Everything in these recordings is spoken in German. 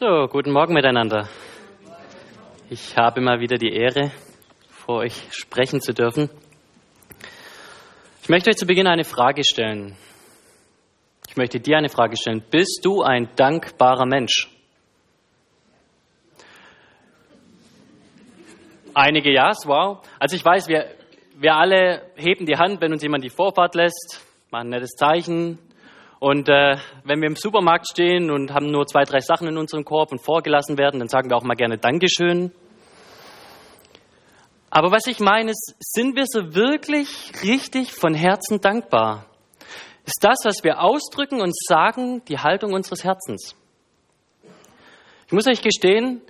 So, guten Morgen miteinander. Ich habe mal wieder die Ehre, vor euch sprechen zu dürfen. Ich möchte euch zu Beginn eine Frage stellen. Ich möchte dir eine Frage stellen. Bist du ein dankbarer Mensch? Einige Ja's, wow. Also ich weiß, wir, wir alle heben die Hand, wenn uns jemand die Vorfahrt lässt, machen ein nettes Zeichen, und äh, wenn wir im Supermarkt stehen und haben nur zwei, drei Sachen in unserem Korb und vorgelassen werden, dann sagen wir auch mal gerne Dankeschön. Aber was ich meine ist, sind wir so wirklich richtig von Herzen dankbar? Ist das, was wir ausdrücken und sagen, die Haltung unseres Herzens? Ich muss euch gestehen,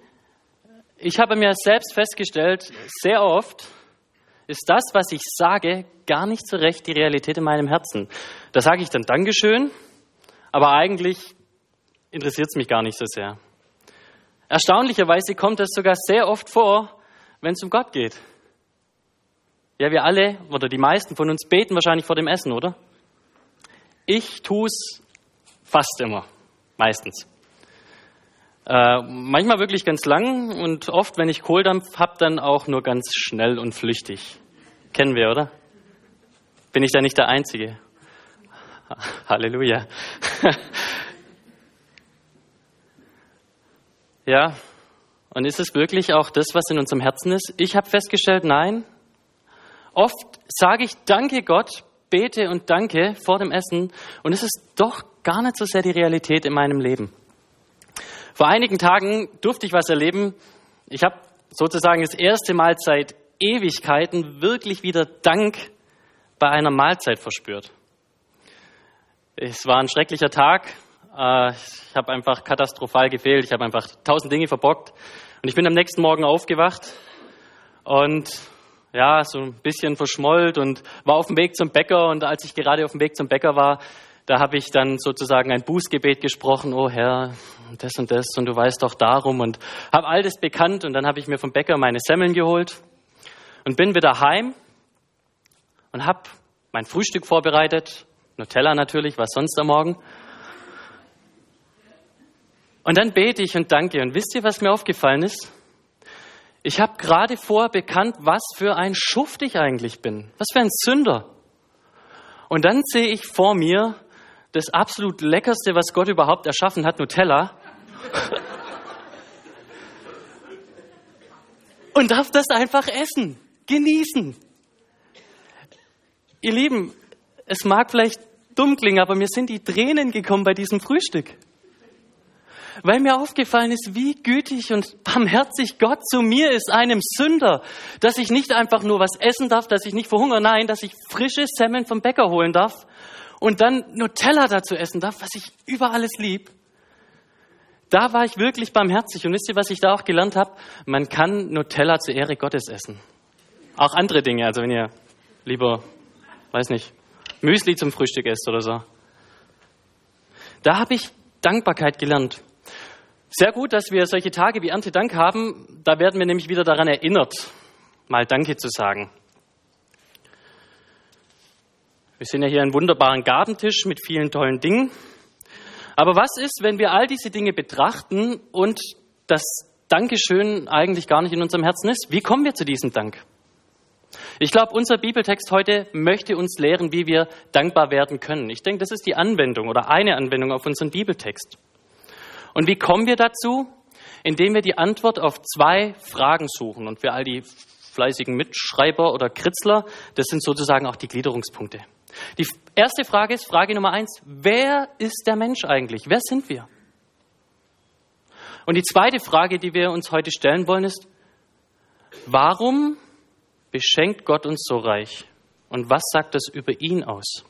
ich habe mir selbst festgestellt, sehr oft ist das, was ich sage, gar nicht so recht die Realität in meinem Herzen. Da sage ich dann Dankeschön, aber eigentlich interessiert es mich gar nicht so sehr. Erstaunlicherweise kommt es sogar sehr oft vor, wenn es um Gott geht. Ja, wir alle oder die meisten von uns beten wahrscheinlich vor dem Essen, oder? Ich tue es fast immer, meistens. Äh, manchmal wirklich ganz lang und oft, wenn ich Kohldampf habe, dann auch nur ganz schnell und flüchtig. Kennen wir, oder? Bin ich da nicht der Einzige? Halleluja. ja, und ist es wirklich auch das, was in unserem Herzen ist? Ich habe festgestellt, nein. Oft sage ich Danke Gott, bete und danke vor dem Essen und es ist doch gar nicht so sehr die Realität in meinem Leben. Vor einigen Tagen durfte ich was erleben. Ich habe sozusagen das erste Mal seit Ewigkeiten wirklich wieder Dank bei einer Mahlzeit verspürt. Es war ein schrecklicher Tag. Äh, ich habe einfach katastrophal gefehlt. Ich habe einfach tausend Dinge verbockt. Und ich bin am nächsten Morgen aufgewacht und ja, so ein bisschen verschmollt und war auf dem Weg zum Bäcker. Und als ich gerade auf dem Weg zum Bäcker war, da habe ich dann sozusagen ein Bußgebet gesprochen. Oh Herr, das und das und du weißt doch darum und habe all das bekannt. Und dann habe ich mir vom Bäcker meine Semmeln geholt und bin wieder heim und habe mein Frühstück vorbereitet Nutella natürlich, was sonst am Morgen. Und dann bete ich und danke. Und wisst ihr, was mir aufgefallen ist? Ich habe gerade vorher bekannt, was für ein Schuft ich eigentlich bin. Was für ein Sünder. Und dann sehe ich vor mir das absolut leckerste, was Gott überhaupt erschaffen hat, Nutella. und darf das einfach essen, genießen. Ihr Lieben, es mag vielleicht dumm klingen, aber mir sind die Tränen gekommen bei diesem Frühstück. Weil mir aufgefallen ist, wie gütig und barmherzig Gott zu mir ist, einem Sünder, dass ich nicht einfach nur was essen darf, dass ich nicht verhungere, nein, dass ich frische Semmeln vom Bäcker holen darf und dann Nutella dazu essen darf, was ich über alles lieb. Da war ich wirklich barmherzig. Und wisst ihr, was ich da auch gelernt habe? Man kann Nutella zur Ehre Gottes essen. Auch andere Dinge. Also wenn ihr lieber, weiß nicht, Müsli zum Frühstück isst oder so. Da habe ich Dankbarkeit gelernt. Sehr gut, dass wir solche Tage wie Erntedank haben. Da werden wir nämlich wieder daran erinnert, mal Danke zu sagen. Wir sehen ja hier einen wunderbaren Gabentisch mit vielen tollen Dingen. Aber was ist, wenn wir all diese Dinge betrachten und das Dankeschön eigentlich gar nicht in unserem Herzen ist? Wie kommen wir zu diesem Dank? Ich glaube, unser Bibeltext heute möchte uns lehren, wie wir dankbar werden können. Ich denke, das ist die Anwendung oder eine Anwendung auf unseren Bibeltext. Und wie kommen wir dazu? Indem wir die Antwort auf zwei Fragen suchen. Und für all die fleißigen Mitschreiber oder Kritzler, das sind sozusagen auch die Gliederungspunkte. Die erste Frage ist Frage Nummer eins. Wer ist der Mensch eigentlich? Wer sind wir? Und die zweite Frage, die wir uns heute stellen wollen, ist, warum beschenkt Gott uns so reich? Und was sagt das über ihn aus?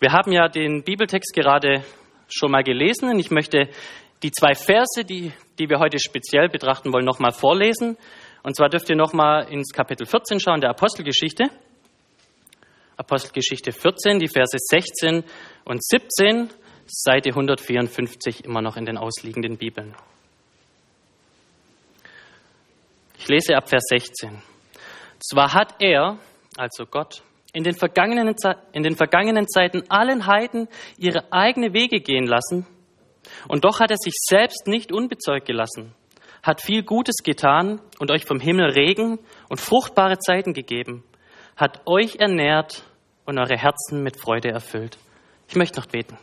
Wir haben ja den Bibeltext gerade schon mal gelesen und ich möchte die zwei Verse, die, die wir heute speziell betrachten wollen, nochmal vorlesen. Und zwar dürft ihr nochmal ins Kapitel 14 schauen, der Apostelgeschichte. Apostelgeschichte 14, die Verse 16 und 17, Seite 154 immer noch in den ausliegenden Bibeln. Ich lese ab Vers 16. Zwar hat er, also Gott, in den, vergangenen, in den vergangenen Zeiten allen Heiden ihre eigene Wege gehen lassen, Und doch hat er sich selbst nicht unbezeugt gelassen, hat viel Gutes getan und euch vom Himmel Regen und fruchtbare Zeiten gegeben, hat euch ernährt und eure Herzen mit Freude erfüllt. Ich möchte noch beten.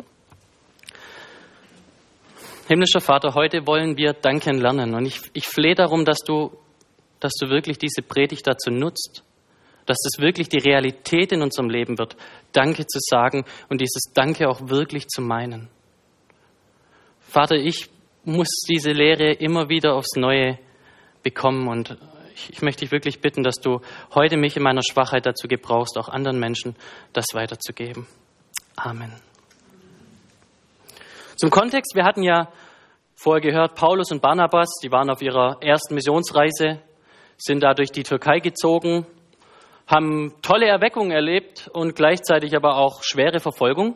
Himmlischer Vater, heute wollen wir danken lernen und ich, ich flehe darum, dass du, dass du wirklich diese Predigt dazu nutzt, dass es wirklich die Realität in unserem Leben wird, Danke zu sagen und dieses Danke auch wirklich zu meinen. Vater, ich muss diese Lehre immer wieder aufs Neue bekommen und ich, ich möchte dich wirklich bitten, dass du heute mich in meiner Schwachheit dazu gebrauchst, auch anderen Menschen das weiterzugeben. Amen. Zum Kontext, wir hatten ja vorher gehört, Paulus und Barnabas, die waren auf ihrer ersten Missionsreise, sind da durch die Türkei gezogen, haben tolle Erweckungen erlebt und gleichzeitig aber auch schwere Verfolgung.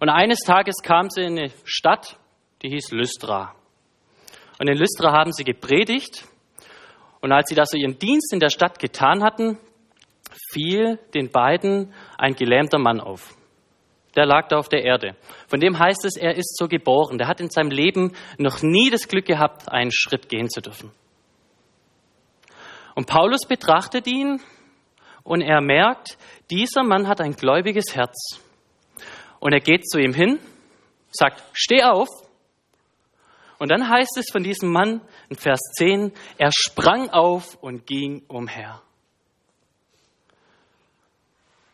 Und eines Tages kam sie in eine Stadt, die hieß Lystra. Und in Lystra haben sie gepredigt. Und als sie das so ihren Dienst in der Stadt getan hatten, fiel den beiden ein gelähmter Mann auf. Der lag da auf der Erde. Von dem heißt es, er ist so geboren. Der hat in seinem Leben noch nie das Glück gehabt, einen Schritt gehen zu dürfen. Und Paulus betrachtet ihn und er merkt, dieser Mann hat ein gläubiges Herz. Und er geht zu ihm hin, sagt, steh auf und dann heißt es von diesem Mann in Vers 10, er sprang auf und ging umher.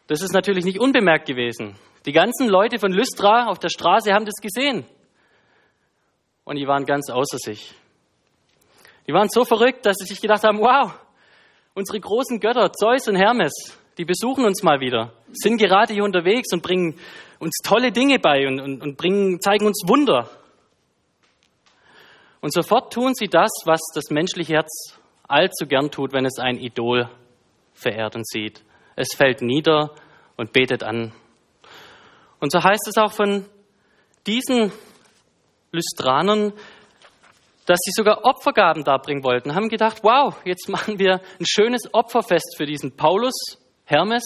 Das ist natürlich nicht unbemerkt gewesen. Die ganzen Leute von Lystra auf der Straße haben das gesehen. Und die waren ganz außer sich. Die waren so verrückt, dass sie sich gedacht haben, wow, unsere großen Götter, Zeus und Hermes, die besuchen uns mal wieder, sind gerade hier unterwegs und bringen uns tolle Dinge bei und, und, und bringen, zeigen uns Wunder. Und sofort tun sie das, was das menschliche Herz allzu gern tut, wenn es ein Idol verehrt und sieht. Es fällt nieder und betet an. Und so heißt es auch von diesen Lystranern, dass sie sogar Opfergaben darbringen wollten, haben gedacht, wow, jetzt machen wir ein schönes Opferfest für diesen Paulus, Hermes,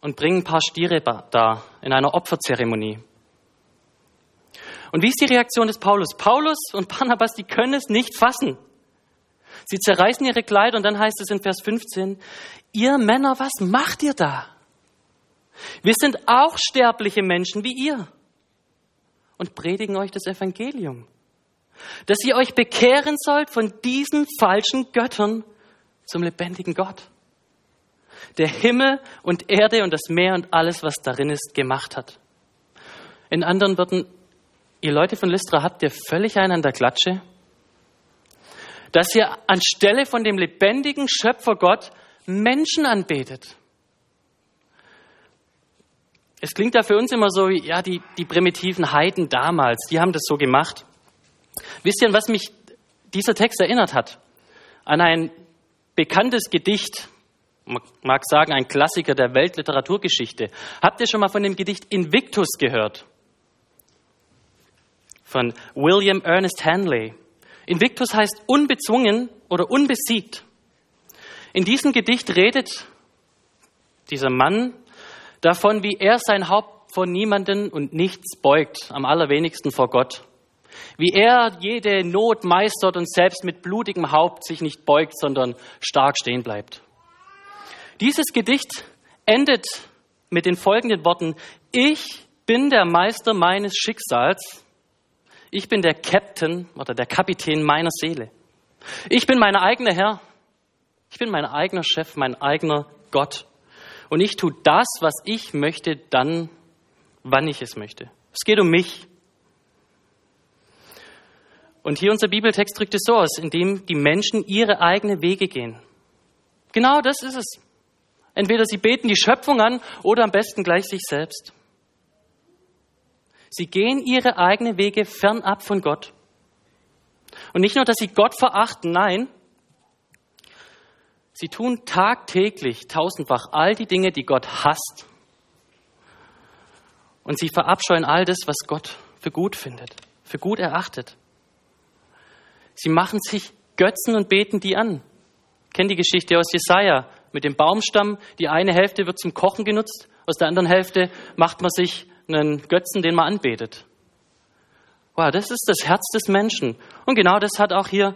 und bringen ein paar Stiere da in einer Opferzeremonie. Und wie ist die Reaktion des Paulus? Paulus und Barnabas, die können es nicht fassen. Sie zerreißen ihre Kleider und dann heißt es in Vers 15, ihr Männer, was macht ihr da? Wir sind auch sterbliche Menschen wie ihr und predigen euch das Evangelium, dass ihr euch bekehren sollt von diesen falschen Göttern zum lebendigen Gott, der Himmel und Erde und das Meer und alles, was darin ist, gemacht hat. In anderen Worten, ihr Leute von Lystra, habt ihr völlig einen an der Klatsche? Dass ihr anstelle von dem lebendigen Schöpfer Gott Menschen anbetet. Es klingt da für uns immer so, ja, die, die primitiven Heiden damals, die haben das so gemacht. Wisst ihr, an was mich dieser Text erinnert hat? An ein bekanntes Gedicht, man mag sagen, ein Klassiker der Weltliteraturgeschichte. Habt ihr schon mal von dem Gedicht Invictus gehört? Von William Ernest Hanley. Invictus heißt unbezwungen oder unbesiegt. In diesem Gedicht redet dieser Mann davon, wie er sein Haupt vor niemanden und nichts beugt, am allerwenigsten vor Gott. Wie er jede Not meistert und selbst mit blutigem Haupt sich nicht beugt, sondern stark stehen bleibt. Dieses Gedicht endet mit den folgenden Worten, ich bin der Meister meines Schicksals ich bin der Captain oder der Kapitän meiner Seele. Ich bin mein eigener Herr. Ich bin mein eigener Chef, mein eigener Gott. Und ich tue das, was ich möchte, dann, wann ich es möchte. Es geht um mich. Und hier unser Bibeltext drückt es so aus, indem die Menschen ihre eigenen Wege gehen. Genau das ist es. Entweder sie beten die Schöpfung an oder am besten gleich sich selbst. Sie gehen ihre eigenen Wege fernab von Gott. Und nicht nur, dass sie Gott verachten, nein, sie tun tagtäglich tausendfach all die Dinge, die Gott hasst. Und sie verabscheuen all das, was Gott für gut findet, für gut erachtet. Sie machen sich Götzen und beten die an. Kennt die Geschichte aus Jesaja mit dem Baumstamm. Die eine Hälfte wird zum Kochen genutzt, aus der anderen Hälfte macht man sich einen Götzen, den man anbetet. Wow, das ist das Herz des Menschen. Und genau das hat auch hier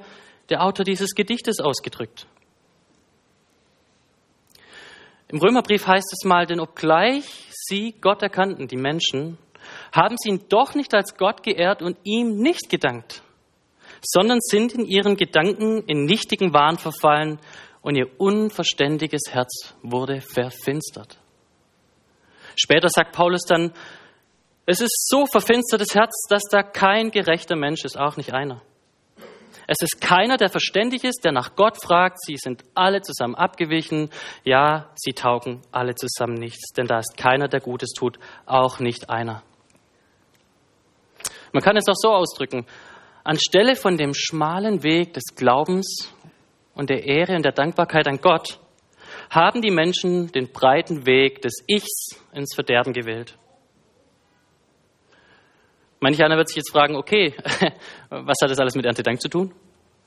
der Autor dieses Gedichtes ausgedrückt. Im Römerbrief heißt es mal, denn obgleich sie Gott erkannten, die Menschen, haben sie ihn doch nicht als Gott geehrt und ihm nicht gedankt, sondern sind in ihren Gedanken in nichtigen Wahn verfallen und ihr unverständiges Herz wurde verfinstert. Später sagt Paulus dann, es ist so verfinstertes Herz, dass da kein gerechter Mensch ist, auch nicht einer. Es ist keiner, der verständig ist, der nach Gott fragt. Sie sind alle zusammen abgewichen. Ja, sie taugen alle zusammen nichts, denn da ist keiner, der Gutes tut, auch nicht einer. Man kann es auch so ausdrücken. Anstelle von dem schmalen Weg des Glaubens und der Ehre und der Dankbarkeit an Gott haben die Menschen den breiten Weg des Ichs ins Verderben gewählt. Manch einer wird sich jetzt fragen, okay, was hat das alles mit Erntedank zu tun?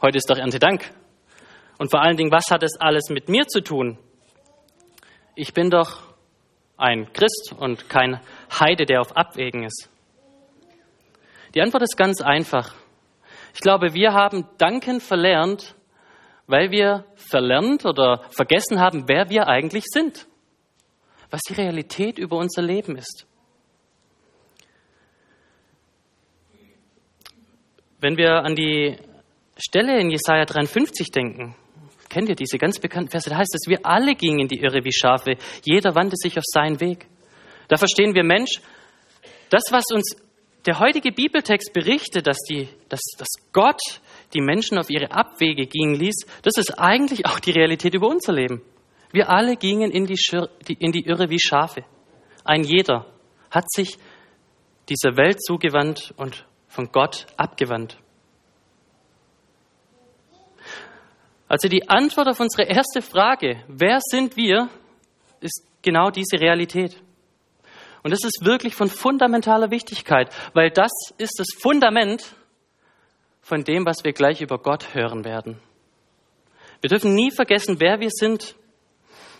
Heute ist doch Erntedank. Und vor allen Dingen, was hat das alles mit mir zu tun? Ich bin doch ein Christ und kein Heide, der auf Abwägen ist. Die Antwort ist ganz einfach. Ich glaube, wir haben Danken verlernt, weil wir verlernt oder vergessen haben, wer wir eigentlich sind, was die Realität über unser Leben ist. Wenn wir an die Stelle in Jesaja 53 denken, kennt ihr diese ganz bekannten Verse, da heißt es, wir alle gingen in die Irre wie Schafe, jeder wandte sich auf seinen Weg. Da verstehen wir, Mensch, das, was uns der heutige Bibeltext berichtet, dass, die, dass, dass Gott die Menschen auf ihre Abwege gingen ließ, das ist eigentlich auch die Realität über unser Leben. Wir alle gingen in die, Schir in die Irre wie Schafe. Ein jeder hat sich dieser Welt zugewandt und von Gott abgewandt. Also die Antwort auf unsere erste Frage, wer sind wir, ist genau diese Realität. Und das ist wirklich von fundamentaler Wichtigkeit, weil das ist das Fundament von dem, was wir gleich über Gott hören werden. Wir dürfen nie vergessen, wer wir sind.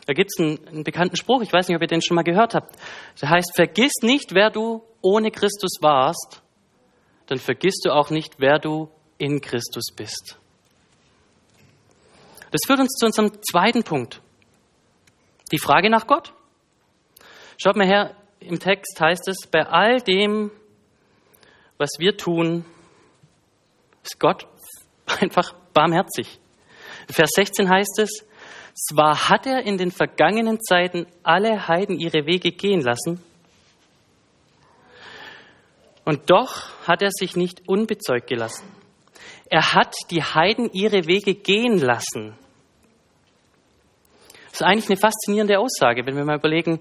Da gibt es einen, einen, bekannten Spruch, ich weiß nicht, ob ihr den schon mal gehört habt. Der heißt, vergiss nicht, wer du ohne Christus warst, dann vergisst du auch nicht, wer du in Christus bist. Das führt uns zu unserem zweiten Punkt. Die Frage nach Gott. Schaut mal her, im Text heißt es, bei all dem, was wir tun, ist Gott einfach barmherzig. Vers 16 heißt es, zwar hat er in den vergangenen Zeiten alle Heiden ihre Wege gehen lassen, und doch hat er sich nicht unbezeugt gelassen. Er hat die Heiden ihre Wege gehen lassen. Das ist eigentlich eine faszinierende Aussage, wenn wir mal überlegen,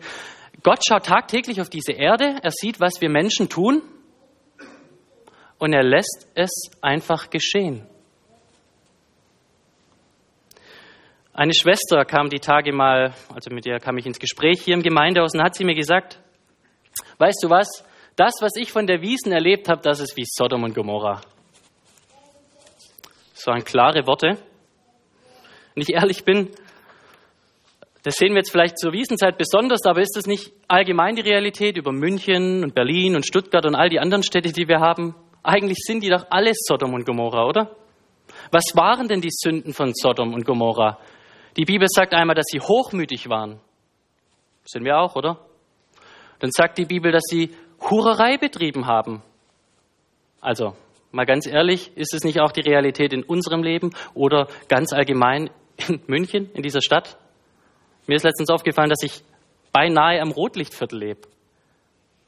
Gott schaut tagtäglich auf diese Erde, er sieht, was wir Menschen tun und er lässt es einfach geschehen. Eine Schwester kam die Tage mal, also mit der kam ich ins Gespräch hier im Gemeindehaus und hat sie mir gesagt, weißt du was, das, was ich von der Wiesen erlebt habe, das ist wie Sodom und Gomorra. Das waren klare Worte. Wenn ich ehrlich bin, das sehen wir jetzt vielleicht zur Wiesenzeit besonders, aber ist das nicht allgemein die Realität über München und Berlin und Stuttgart und all die anderen Städte, die wir haben? Eigentlich sind die doch alles Sodom und Gomorra, oder? Was waren denn die Sünden von Sodom und Gomorra? Die Bibel sagt einmal, dass sie hochmütig waren. Sind wir auch, oder? Dann sagt die Bibel, dass sie Hurerei betrieben haben. Also, mal ganz ehrlich, ist es nicht auch die Realität in unserem Leben oder ganz allgemein in München, in dieser Stadt? Mir ist letztens aufgefallen, dass ich beinahe am Rotlichtviertel lebe.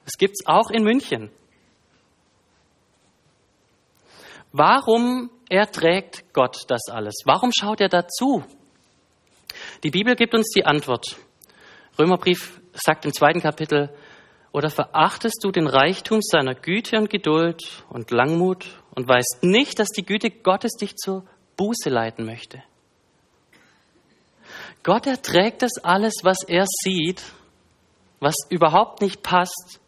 Das gibt es auch in München. Warum erträgt Gott das alles? Warum schaut er dazu? Die Bibel gibt uns die Antwort. Römerbrief sagt im zweiten Kapitel, oder verachtest du den Reichtum seiner Güte und Geduld und Langmut und weißt nicht, dass die Güte Gottes dich zur Buße leiten möchte? Gott erträgt das alles, was er sieht, was überhaupt nicht passt,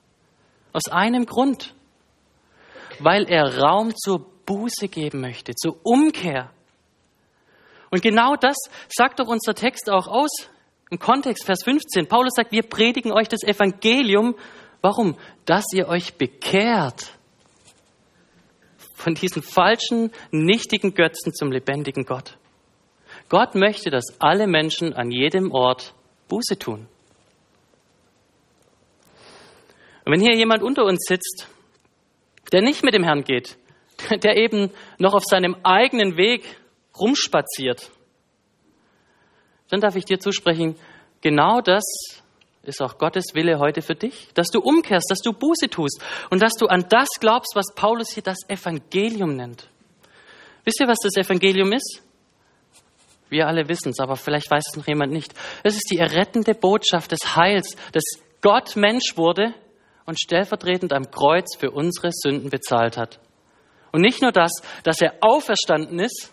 aus einem Grund, weil er Raum zur Buße geben möchte, zur Umkehr. Und genau das sagt doch unser Text auch aus im Kontext, Vers 15. Paulus sagt, wir predigen euch das Evangelium, Warum? Dass ihr euch bekehrt von diesen falschen, nichtigen Götzen zum lebendigen Gott. Gott möchte, dass alle Menschen an jedem Ort Buße tun. Und wenn hier jemand unter uns sitzt, der nicht mit dem Herrn geht, der eben noch auf seinem eigenen Weg rumspaziert, dann darf ich dir zusprechen, genau das ist auch Gottes Wille heute für dich, dass du umkehrst, dass du Buße tust und dass du an das glaubst, was Paulus hier das Evangelium nennt. Wisst ihr, was das Evangelium ist? Wir alle wissen es, aber vielleicht weiß es noch jemand nicht. Es ist die errettende Botschaft des Heils, dass Gott Mensch wurde und stellvertretend am Kreuz für unsere Sünden bezahlt hat. Und nicht nur das, dass er auferstanden ist,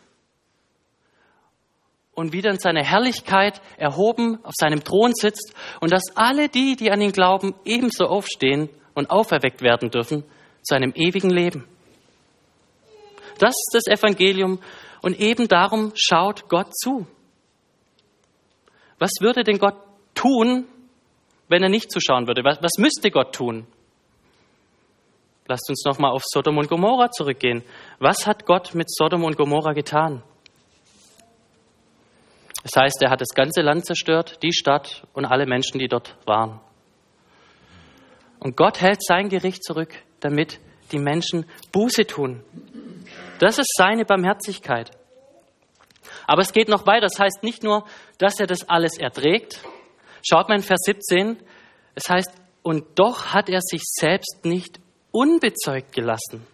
und wieder in seiner Herrlichkeit erhoben auf seinem Thron sitzt und dass alle die, die an ihn glauben, ebenso aufstehen und auferweckt werden dürfen zu einem ewigen Leben. Das ist das Evangelium und eben darum schaut Gott zu. Was würde denn Gott tun, wenn er nicht zuschauen würde? Was, was müsste Gott tun? Lasst uns nochmal auf Sodom und Gomorra zurückgehen. Was hat Gott mit Sodom und Gomorra getan? Das heißt, er hat das ganze Land zerstört, die Stadt und alle Menschen, die dort waren. Und Gott hält sein Gericht zurück, damit die Menschen Buße tun. Das ist seine Barmherzigkeit. Aber es geht noch weiter. Das heißt nicht nur, dass er das alles erträgt. Schaut mal in Vers 17. Es heißt, und doch hat er sich selbst nicht unbezeugt gelassen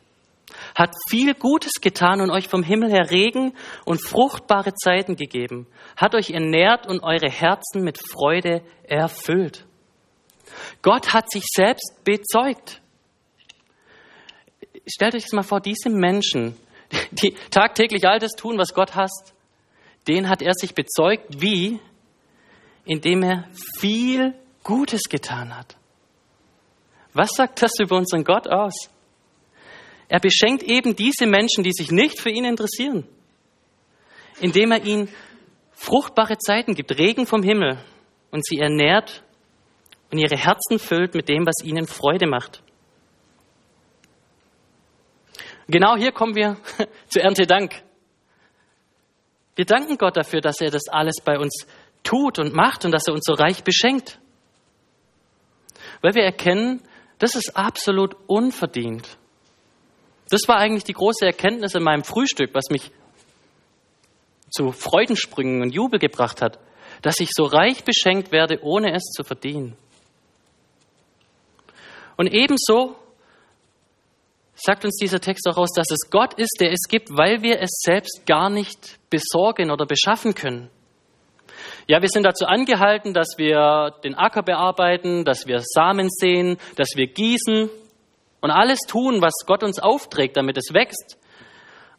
hat viel Gutes getan und euch vom Himmel her Regen und fruchtbare Zeiten gegeben, hat euch ernährt und eure Herzen mit Freude erfüllt. Gott hat sich selbst bezeugt. Stellt euch das mal vor, diese Menschen, die tagtäglich all das tun, was Gott hasst, den hat er sich bezeugt, wie? Indem er viel Gutes getan hat. Was sagt das über unseren Gott aus? Er beschenkt eben diese Menschen, die sich nicht für ihn interessieren, indem er ihnen fruchtbare Zeiten gibt, Regen vom Himmel und sie ernährt und ihre Herzen füllt mit dem, was ihnen Freude macht. Genau hier kommen wir zu Erntedank. Wir danken Gott dafür, dass er das alles bei uns tut und macht und dass er uns so reich beschenkt. Weil wir erkennen, das ist absolut unverdient. Das war eigentlich die große Erkenntnis in meinem Frühstück, was mich zu Freudensprüngen und Jubel gebracht hat, dass ich so reich beschenkt werde, ohne es zu verdienen. Und ebenso sagt uns dieser Text auch aus, dass es Gott ist, der es gibt, weil wir es selbst gar nicht besorgen oder beschaffen können. Ja, wir sind dazu angehalten, dass wir den Acker bearbeiten, dass wir Samen sehen, dass wir gießen, und alles tun, was Gott uns aufträgt, damit es wächst.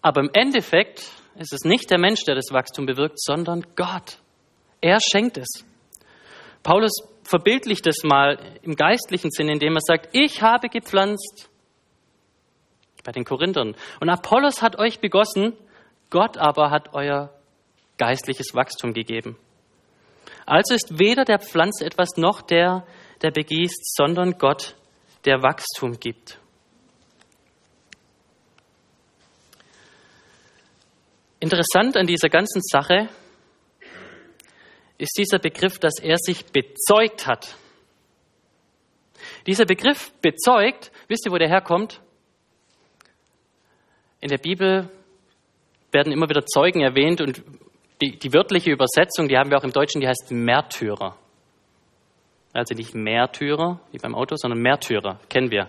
Aber im Endeffekt ist es nicht der Mensch, der das Wachstum bewirkt, sondern Gott. Er schenkt es. Paulus verbildlicht es mal im geistlichen Sinn, indem er sagt, ich habe gepflanzt bei den Korinthern und Apollos hat euch begossen, Gott aber hat euer geistliches Wachstum gegeben. Also ist weder der Pflanze etwas noch der, der begießt, sondern Gott, der Wachstum gibt. Interessant an dieser ganzen Sache ist dieser Begriff, dass er sich bezeugt hat. Dieser Begriff bezeugt, wisst ihr, wo der herkommt? In der Bibel werden immer wieder Zeugen erwähnt und die, die wörtliche Übersetzung, die haben wir auch im Deutschen, die heißt Märtyrer. Also nicht Märtyrer, wie beim Auto, sondern Märtyrer, kennen wir.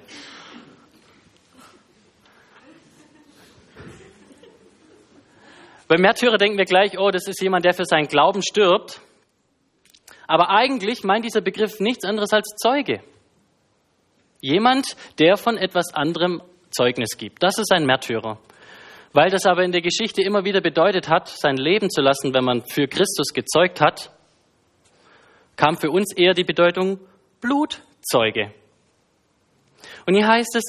Bei Märtyrer denken wir gleich, oh, das ist jemand, der für seinen Glauben stirbt. Aber eigentlich meint dieser Begriff nichts anderes als Zeuge. Jemand, der von etwas anderem Zeugnis gibt. Das ist ein Märtyrer. Weil das aber in der Geschichte immer wieder bedeutet hat, sein Leben zu lassen, wenn man für Christus gezeugt hat, kam für uns eher die Bedeutung Blutzeuge. Und hier heißt es,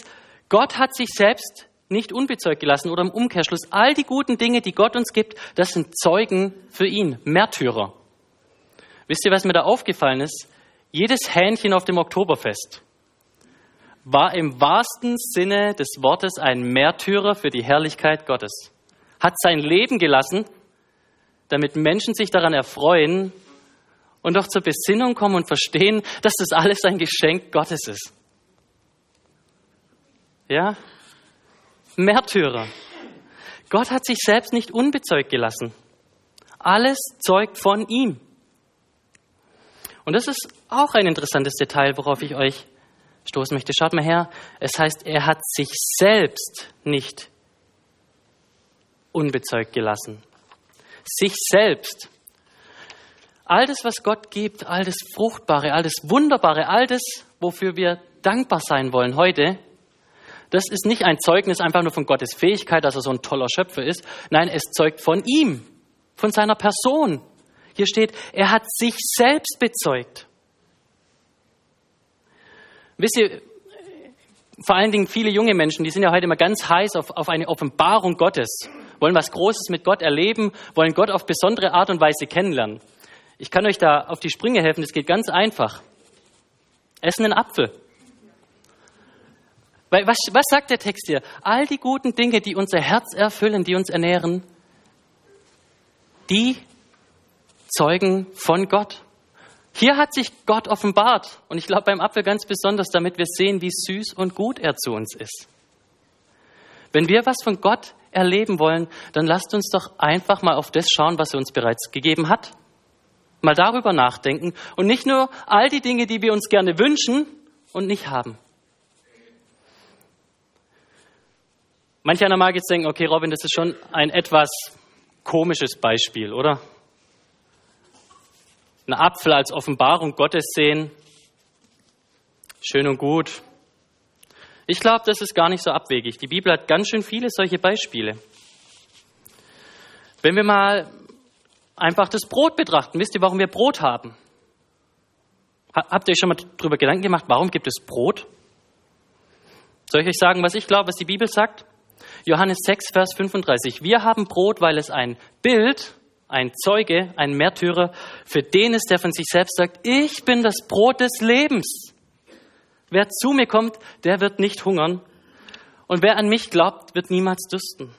Gott hat sich selbst nicht unbezeugt gelassen oder im Umkehrschluss. All die guten Dinge, die Gott uns gibt, das sind Zeugen für ihn, Märtyrer. Wisst ihr, was mir da aufgefallen ist? Jedes Hähnchen auf dem Oktoberfest war im wahrsten Sinne des Wortes ein Märtyrer für die Herrlichkeit Gottes. Hat sein Leben gelassen, damit Menschen sich daran erfreuen und doch zur Besinnung kommen und verstehen, dass das alles ein Geschenk Gottes ist. Ja? Märtyrer. Gott hat sich selbst nicht unbezeugt gelassen. Alles zeugt von ihm. Und das ist auch ein interessantes Detail, worauf ich euch stoßen möchte. Schaut mal her. Es heißt, er hat sich selbst nicht unbezeugt gelassen. Sich selbst. All das, was Gott gibt, all das Fruchtbare, all das Wunderbare, all das, wofür wir dankbar sein wollen heute, das ist nicht ein Zeugnis einfach nur von Gottes Fähigkeit, dass er so ein toller Schöpfer ist. Nein, es zeugt von ihm, von seiner Person. Hier steht, er hat sich selbst bezeugt. Wisst ihr, vor allen Dingen viele junge Menschen, die sind ja heute immer ganz heiß auf, auf eine Offenbarung Gottes, wollen was Großes mit Gott erleben, wollen Gott auf besondere Art und Weise kennenlernen. Ich kann euch da auf die Sprünge helfen, das geht ganz einfach. Essen einen Apfel. Weil was, was sagt der Text hier? All die guten Dinge, die unser Herz erfüllen, die uns ernähren, die zeugen von Gott. Hier hat sich Gott offenbart und ich glaube beim Apfel ganz besonders, damit wir sehen, wie süß und gut er zu uns ist. Wenn wir was von Gott erleben wollen, dann lasst uns doch einfach mal auf das schauen, was er uns bereits gegeben hat. Mal darüber nachdenken und nicht nur all die Dinge, die wir uns gerne wünschen und nicht haben. Manch einer mag jetzt denken, okay, Robin, das ist schon ein etwas komisches Beispiel, oder? Ein Apfel als Offenbarung Gottes sehen, schön und gut. Ich glaube, das ist gar nicht so abwegig. Die Bibel hat ganz schön viele solche Beispiele. Wenn wir mal einfach das Brot betrachten, wisst ihr, warum wir Brot haben? Habt ihr euch schon mal darüber Gedanken gemacht, warum gibt es Brot? Soll ich euch sagen, was ich glaube, was die Bibel sagt? Johannes 6, Vers 35. Wir haben Brot, weil es ein Bild, ein Zeuge, ein Märtyrer für den ist, der von sich selbst sagt, ich bin das Brot des Lebens. Wer zu mir kommt, der wird nicht hungern. Und wer an mich glaubt, wird niemals dürsten.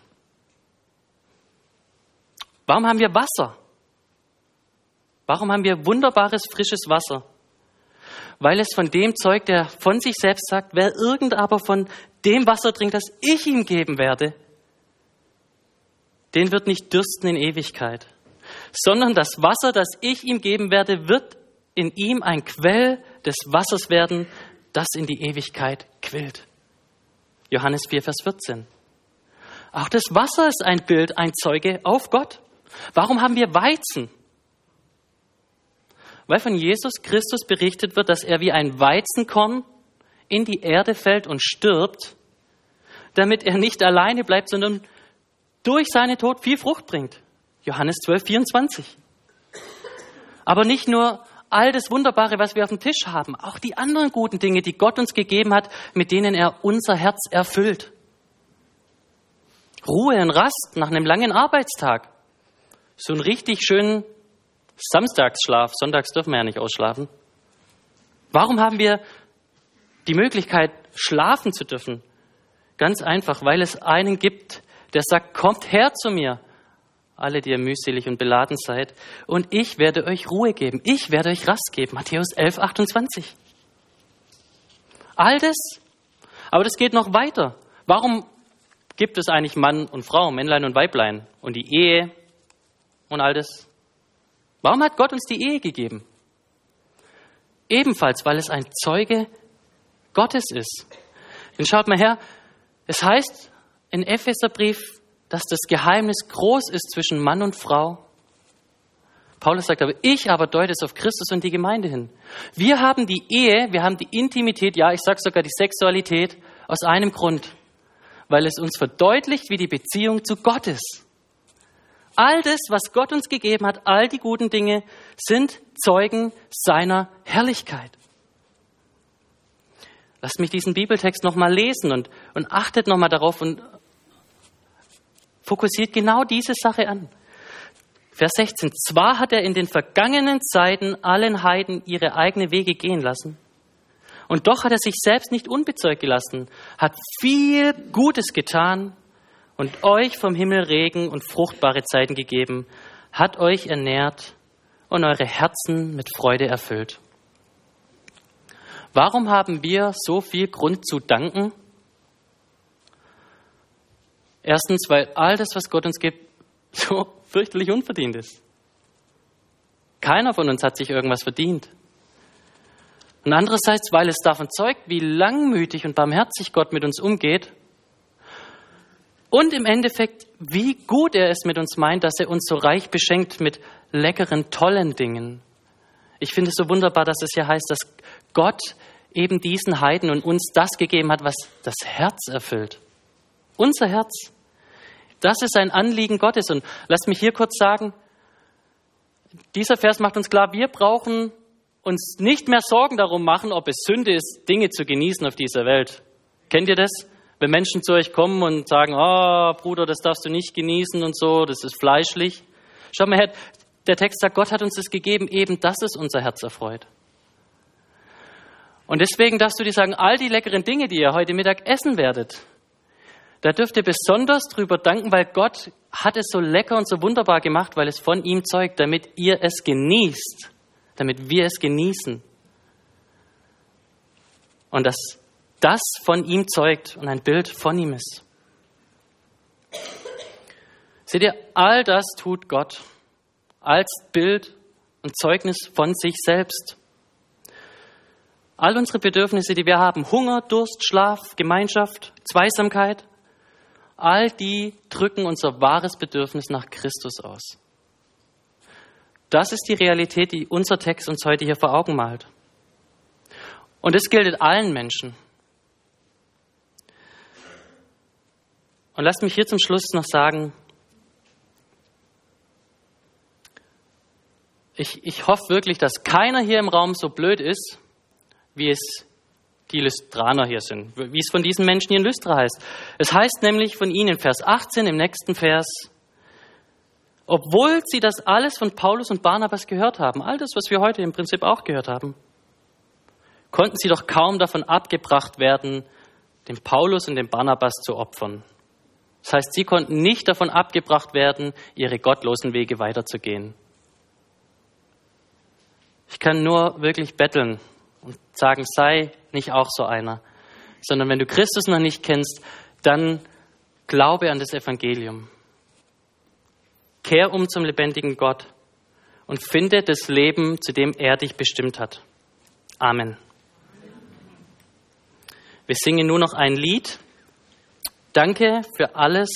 Warum haben wir Wasser? Warum haben wir wunderbares, frisches Wasser? Weil es von dem zeugt, der von sich selbst sagt, wer irgend aber von dem Wasser trinkt, das ich ihm geben werde, den wird nicht dürsten in Ewigkeit, sondern das Wasser, das ich ihm geben werde, wird in ihm ein Quell des Wassers werden, das in die Ewigkeit quillt. Johannes 4, Vers 14. Auch das Wasser ist ein Bild, ein Zeuge auf Gott. Warum haben wir Weizen? Weil von Jesus Christus berichtet wird, dass er wie ein Weizenkorn in die Erde fällt und stirbt, damit er nicht alleine bleibt, sondern durch seinen Tod viel Frucht bringt. Johannes 12, 24. Aber nicht nur all das Wunderbare, was wir auf dem Tisch haben, auch die anderen guten Dinge, die Gott uns gegeben hat, mit denen er unser Herz erfüllt. Ruhe und Rast nach einem langen Arbeitstag. So einen richtig schönen Samstagsschlaf. Sonntags dürfen wir ja nicht ausschlafen. Warum haben wir die Möglichkeit, schlafen zu dürfen? Ganz einfach, weil es einen gibt, der sagt, kommt her zu mir, alle, die ihr mühselig und beladen seid, und ich werde euch Ruhe geben. Ich werde euch Rast geben. Matthäus 11, 28. All das, aber das geht noch weiter. Warum gibt es eigentlich Mann und Frau, Männlein und Weiblein und die Ehe und all das? Warum hat Gott uns die Ehe gegeben? Ebenfalls, weil es ein Zeuge Gottes ist. Denn schaut mal her, es heißt in Epheserbrief, dass das Geheimnis groß ist zwischen Mann und Frau. Paulus sagt aber, ich aber deute es auf Christus und die Gemeinde hin. Wir haben die Ehe, wir haben die Intimität, ja, ich sage sogar die Sexualität aus einem Grund, weil es uns verdeutlicht, wie die Beziehung zu Gott ist. All das, was Gott uns gegeben hat, all die guten Dinge, sind Zeugen seiner Herrlichkeit. Lasst mich diesen Bibeltext nochmal lesen und, und achtet nochmal darauf und fokussiert genau diese Sache an. Vers 16. Zwar hat er in den vergangenen Zeiten allen Heiden ihre eigenen Wege gehen lassen Und doch hat er sich selbst nicht unbezeugt gelassen, hat viel Gutes getan und euch vom Himmel Regen und fruchtbare Zeiten gegeben, hat euch ernährt und eure Herzen mit Freude erfüllt. Warum haben wir so viel Grund zu danken? Erstens, weil all das, was Gott uns gibt, so fürchterlich unverdient ist. Keiner von uns hat sich irgendwas verdient. Und andererseits, weil es davon zeugt, wie langmütig und barmherzig Gott mit uns umgeht. Und im Endeffekt, wie gut er es mit uns meint, dass er uns so reich beschenkt mit leckeren, tollen Dingen. Ich finde es so wunderbar, dass es hier heißt, dass Gott eben diesen Heiden und uns das gegeben hat, was das Herz erfüllt. Unser Herz. Das ist ein Anliegen Gottes. Und lasst mich hier kurz sagen, dieser Vers macht uns klar, wir brauchen uns nicht mehr Sorgen darum machen, ob es Sünde ist, Dinge zu genießen auf dieser Welt. Kennt ihr das? Wenn Menschen zu euch kommen und sagen, oh Bruder, das darfst du nicht genießen und so, das ist fleischlich. Schau mal her, der Text sagt, Gott hat uns das gegeben, eben dass es unser Herz erfreut. Und deswegen darfst du dir sagen, all die leckeren Dinge, die ihr heute Mittag essen werdet, da dürft ihr besonders drüber danken, weil Gott hat es so lecker und so wunderbar gemacht, weil es von ihm zeugt, damit ihr es genießt, damit wir es genießen. Und dass das von ihm zeugt und ein Bild von ihm ist. Seht ihr, all das tut Gott als Bild und Zeugnis von sich selbst. All unsere Bedürfnisse, die wir haben, Hunger, Durst, Schlaf, Gemeinschaft, Zweisamkeit, all die drücken unser wahres Bedürfnis nach Christus aus. Das ist die Realität, die unser Text uns heute hier vor Augen malt. Und es gilt allen Menschen. Und lasst mich hier zum Schluss noch sagen, ich, ich hoffe wirklich, dass keiner hier im Raum so blöd ist, wie es die Lystraner hier sind, wie es von diesen Menschen hier in Lystra heißt. Es heißt nämlich von ihnen in Vers 18 im nächsten Vers, obwohl sie das alles von Paulus und Barnabas gehört haben, all das, was wir heute im Prinzip auch gehört haben, konnten sie doch kaum davon abgebracht werden, dem Paulus und dem Barnabas zu opfern. Das heißt, sie konnten nicht davon abgebracht werden, ihre gottlosen Wege weiterzugehen. Ich kann nur wirklich betteln, und sagen, sei nicht auch so einer, sondern wenn du Christus noch nicht kennst, dann glaube an das Evangelium. Kehr um zum lebendigen Gott und finde das Leben, zu dem er dich bestimmt hat. Amen. Wir singen nur noch ein Lied. Danke für alles,